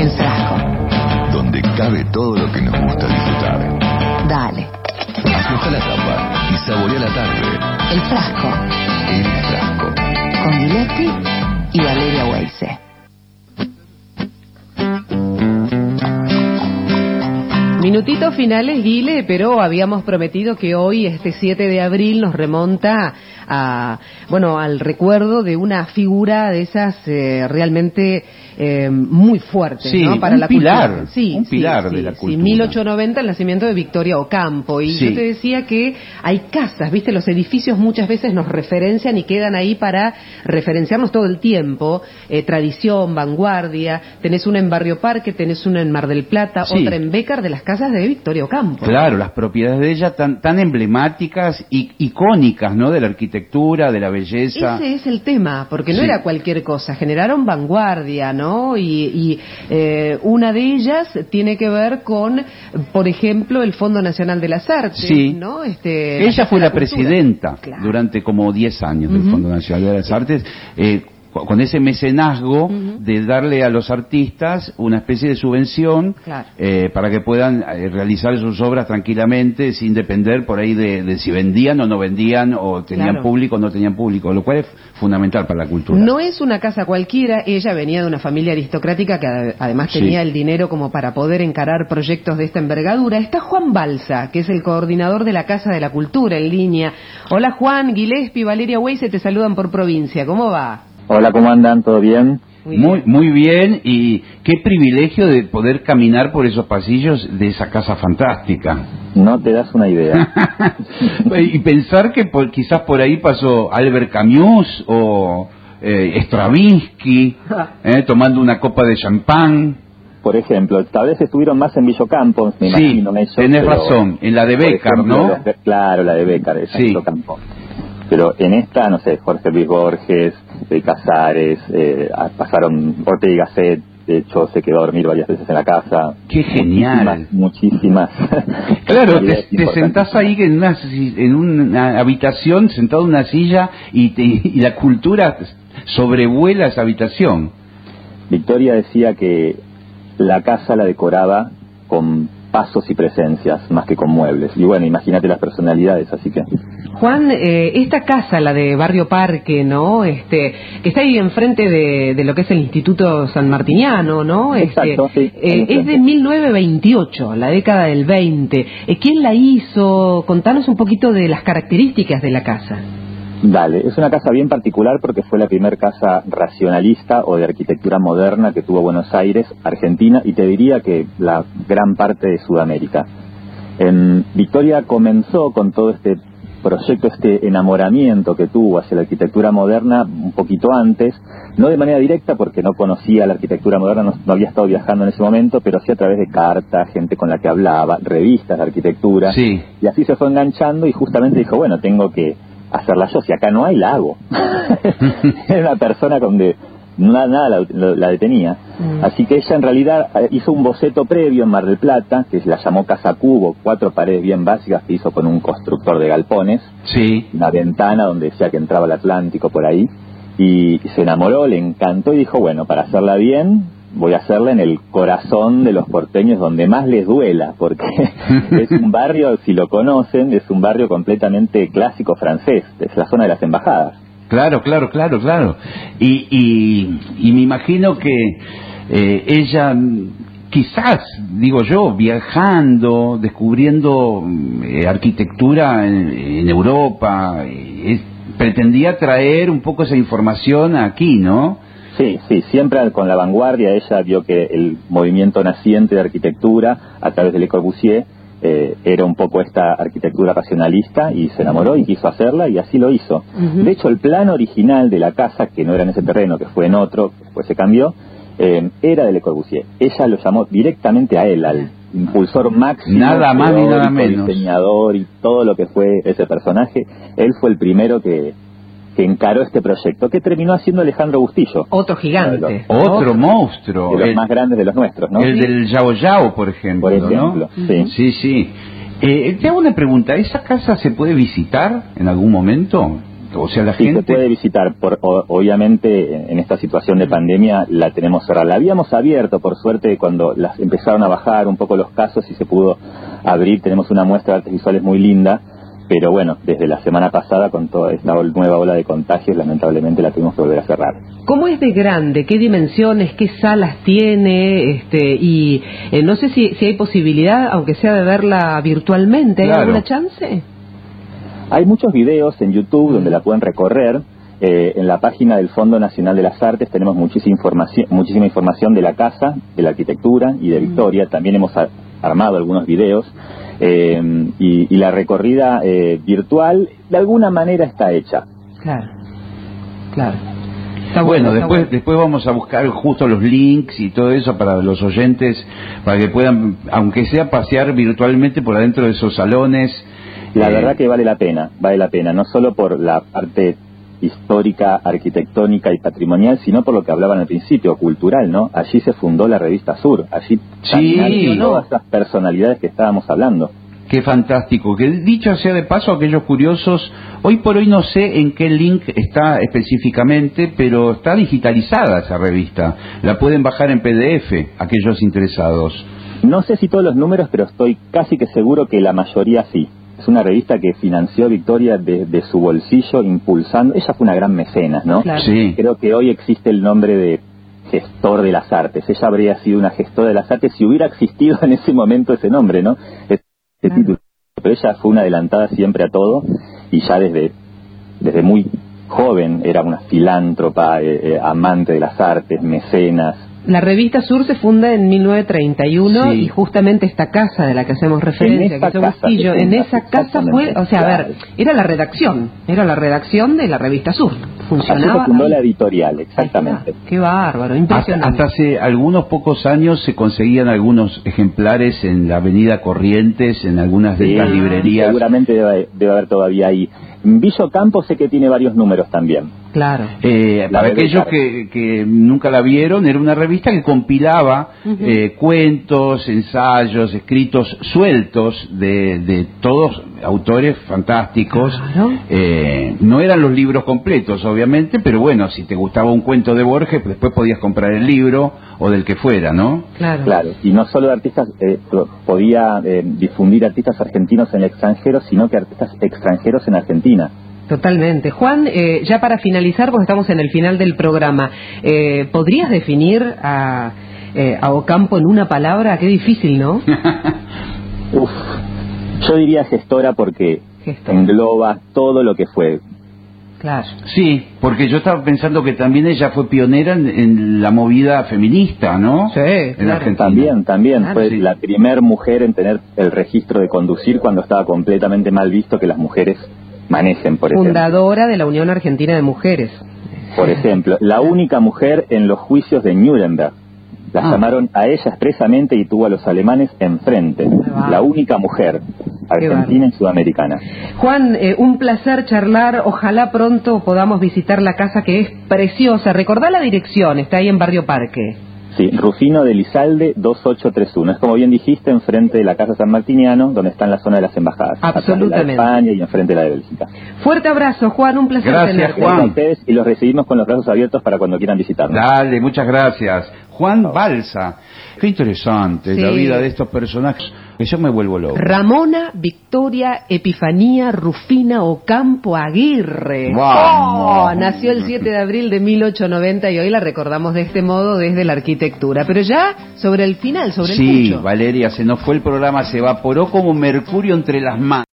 El frasco. Donde cabe todo lo que nos gusta disfrutar. Dale. Afloja la tapa y saborea la tarde. El frasco. El frasco. Con Giletti y Valeria Weise. Minutitos finales, Guile, pero habíamos prometido que hoy, este 7 de abril, nos remonta a, bueno, al recuerdo de una figura de esas eh, realmente eh, muy fuertes, Sí, ¿no? Para un la pilar, cultura. Sí, un sí, pilar sí, de la sí. cultura. 1890, el nacimiento de Victoria Ocampo. Y Sí. yo te decía que hay casas, ¿viste? Los edificios muchas veces nos referencian y quedan ahí para referenciarnos todo el tiempo. Eh, tradición, vanguardia. Tenés una en Barrio Parque, tenés una en Mar del Plata, Sí. otra en Bécar de las casas de Victoria Ocampo. Claro, las propiedades de ella tan, tan emblemáticas y icónicas, ¿no? De la arquitectura, de la belleza. Ese es el tema, porque no Sí. era cualquier cosa, generaron vanguardia, ¿no? Y, y, eh, una de ellas tiene que ver con, por ejemplo, el Fondo Nacional de las Artes, Sí. ¿no? Este, Ella fue la presidenta Claro. durante como 10 años del. Fondo Nacional de las Artes, eh, con ese mecenazgo de darle a los artistas una especie de subvención Claro. eh, para que puedan eh, realizar sus obras tranquilamente sin depender por ahí de, de si vendían o no vendían o tenían Claro. público o no tenían público, lo cual es fundamental para la cultura. No es una casa cualquiera, ella venía de una familia aristocrática que ade- además Sí. tenía el dinero como para poder encarar proyectos de esta envergadura. Está Juan Balsa, que es el coordinador de la Casa de la Cultura en línea. Hola Juan, Gillespie, Valeria Weise te saludan por provincia. ¿Cómo va? Hola, ¿cómo andan? ¿Todo bien? Muy, muy bien y qué privilegio de poder caminar por esos pasillos de esa casa fantástica. No te das una idea. y pensar que por- quizás por ahí pasó Albert Camus o eh, Stravinsky eh, tomando una copa de champán. Por ejemplo, tal vez estuvieron más en Villocampo, me Sí, imagino tenés pero- razón, en la de ejemplo, ¿no? los claro, la de Bécar, esa Sí. Villocampo. Pero en esta, no sé, Jorge Luis Borges, de Casares, eh, ah, pasaron Ortega y Gasset, de hecho se quedó a dormir varias veces en la casa. Qué genial. Muchísimas, muchísimas. Claro, te, te sentás ahí en una, en una habitación, sentado en una silla, y, te- y la cultura sobrevuela esa habitación. Victoria decía que la casa la decoraba con pasos y presencias más que con muebles. Y bueno, imagínate las personalidades, así que... Juan, eh, esta casa, la de Barrio Parque, ¿no? Este, que está ahí enfrente de, de lo que es el Instituto San Martiniano, ¿no? Este, Exacto, sí, eh, es de enfrente. 1928, la década del 20. Eh, ¿Quién la hizo? Contanos un poquito de las características de la casa. Dale, es una casa bien particular porque fue la primera casa racionalista o de arquitectura moderna que tuvo Buenos Aires, Argentina y te diría que la gran parte de Sudamérica. En Victoria comenzó con todo este proyecto, este enamoramiento que tuvo hacia la arquitectura moderna un poquito antes, no de manera directa porque no conocía la arquitectura moderna, no, no había estado viajando en ese momento, pero sí a través de cartas, gente con la que hablaba, revistas de arquitectura. Sí. Y así se fue enganchando y justamente dijo, bueno, tengo que hacerla yo, si acá no hay, la hago. Era una persona con de nada, nada la, la- la detenía. Mm. Así que ella en realidad eh, hizo un boceto previo en Mar del Plata, que la llamó Casa Cubo, cuatro paredes bien básicas que hizo con un constructor de galpones, Sí. una ventana donde decía que entraba el Atlántico por ahí, y se enamoró, le encantó y dijo, bueno, para hacerla bien, voy a hacerla en el corazón de los porteños donde más les duela, porque es un barrio, si lo conocen, es un barrio completamente clásico francés, es la zona de las embajadas. Claro, claro, claro, claro. Y, y, y me imagino que eh, ella, quizás, digo yo, viajando, descubriendo eh, arquitectura en, en Europa, eh, es- pretendía traer un poco esa información aquí, ¿no? Sí, sí, siempre con la vanguardia ella vio que el movimiento naciente de arquitectura a través de Le Corbusier eh, era un poco esta arquitectura racionalista y se enamoró y quiso hacerla y así lo hizo. De hecho, el plan original de la casa, que no era en ese terreno, que fue en otro, que después se cambió, eh, era de Le Corbusier. Ella lo llamó directamente a él, al impulsor máximo, Nada más ni nada teórico, menos. diseñador y todo lo que fue ese personaje. Él fue el primero que, que encaró este proyecto, que terminó haciendo Alejandro Bustillo. Otro gigante. Otro monstruo. de los el, más grandes de los nuestros, ¿no? el del Yao Yao, por ejemplo. Por ejemplo, ¿no? sí. Sí, sí. Eh, te hago una pregunta. ¿Esa casa se puede visitar en algún momento? O sea, la Sí, se gente... puede visitar. Por, o- obviamente, en esta situación de pandemia la tenemos cerrada. La habíamos abierto, por suerte, cuando las empezaron a bajar un poco los casos y se pudo abrir. Tenemos una muestra de artes visuales muy linda. Pero bueno, desde la semana pasada, con toda esta nueva ola de contagios, lamentablemente la tuvimos que volver a cerrar. ¿Cómo es de grande? ¿Qué dimensiones? ¿Qué salas tiene? Este, y eh, no sé si, si hay posibilidad, aunque sea de verla virtualmente, ¿hay Claro. alguna chance? Hay muchos videos en YouTube donde la pueden recorrer. Eh, en la página del Fondo Nacional de las Artes tenemos muchísima información, muchísima información de la casa, de la arquitectura y de Victoria. También hemos armado algunos videos. Eh, y, y la recorrida eh, virtual de alguna manera está hecha. Claro, claro. Está bueno, está después, bueno. después vamos a buscar justo los links y todo eso para los oyentes, para que puedan, aunque sea pasear virtualmente por adentro de esos salones. La Eh, verdad que vale la pena, vale la pena, no solo por la parte histórica, arquitectónica y patrimonial, sino por lo que hablaban al principio, cultural, ¿no? Allí se fundó la revista Sur, allí Sí, todas esas personalidades que estábamos hablando. Qué fantástico. Que dicho sea de paso, aquellos curiosos, hoy por hoy no sé en qué link está específicamente, pero está digitalizada esa revista. La pueden bajar en PDF, aquellos interesados. No sé si todos los números, pero estoy casi que seguro que la mayoría sí. Es una revista que financió Victoria desde su bolsillo, impulsando. Ella fue una gran mecenas, ¿no? Claro. Sí. Creo que hoy existe el nombre de gestor de las artes. Ella habría sido una gestora de las artes si hubiera existido en ese momento ese nombre, ¿no? Ese Claro. título. Pero ella fue una adelantada siempre a todo y ya desde, desde muy joven era una filántropa, eh, eh, amante de las artes, mecenas. La revista Sur se funda en 1931 Sí. y justamente esta casa de la que hacemos referencia, esa que es casa Bustillo, en esa casa fue, o sea, a ver, era la redacción, era la redacción de la revista Sur. Así Funcionaba. se fundó ahí. la editorial, exactamente. Qué bárbaro, Hasta, impresionante. hasta hace algunos pocos años se conseguían algunos ejemplares en la avenida Corrientes, en algunas de Sí, estas librerías. Seguramente debe, debe haber todavía ahí. Villo Campo sé que tiene varios números también. Claro. Eh, para aquellos que, que nunca la vieron, era una revista que compilaba eh, cuentos, ensayos, escritos sueltos de, de todos autores fantásticos. Claro. Eh, no eran los libros completos, obviamente, pero bueno, si te gustaba un cuento de Borges, pues después podías comprar el libro o del que fuera, ¿no? Claro. Claro, y no solo artistas, eh, podía eh, difundir artistas argentinos en el extranjero, sino que artistas extranjeros en Argentina. Totalmente. Juan, eh, ya para finalizar, porque estamos en el final del programa, eh, ¿podrías definir a, eh, a Ocampo en una palabra? Qué difícil, ¿no? Uf, yo diría gestora porque Gestora. engloba todo lo que fue. Claro. Sí, porque yo estaba pensando que también ella fue pionera en, en la movida feminista, ¿no? Sí, En claro. Argentina. También, también Claro, fue sí. la primer mujer en tener el registro de conducir cuando estaba completamente mal visto que las mujeres manejen, por ejemplo. Fundadora de la Unión Argentina de Mujeres. Por ejemplo, la única mujer en los juicios de Nuremberg. La Ah. llamaron a ella expresamente y tuvo a los alemanes enfrente. La única mujer argentina y sudamericana. Juan, eh, un placer charlar. Ojalá pronto podamos visitar la casa que es preciosa. Recordá la dirección, está ahí en Barrio Parque. Sí, Rufino de Lizalde 2831. Es como bien dijiste, enfrente de la Casa San Martiniano, donde está en la zona de las embajadas. Atrás de la de Absolutamente. España y enfrente de la de Bélgica. Fuerte abrazo, Juan, un placer Gracias, tenerte. Juan. Gracias a ustedes y los recibimos con los brazos abiertos para cuando quieran visitarnos. Dale, muchas gracias. Juan Balsa. Qué interesante Sí. la vida de estos personajes. Yo me vuelvo loco. Ramona Victoria Epifanía Rufina Ocampo Aguirre. Vamos. Oh, nació el 7 de abril de 1890 y hoy la recordamos de este modo desde la arquitectura. Pero ya sobre el final, sobre el Sí, pucho. Valeria, se nos fue el programa, se evaporó como mercurio entre las manos.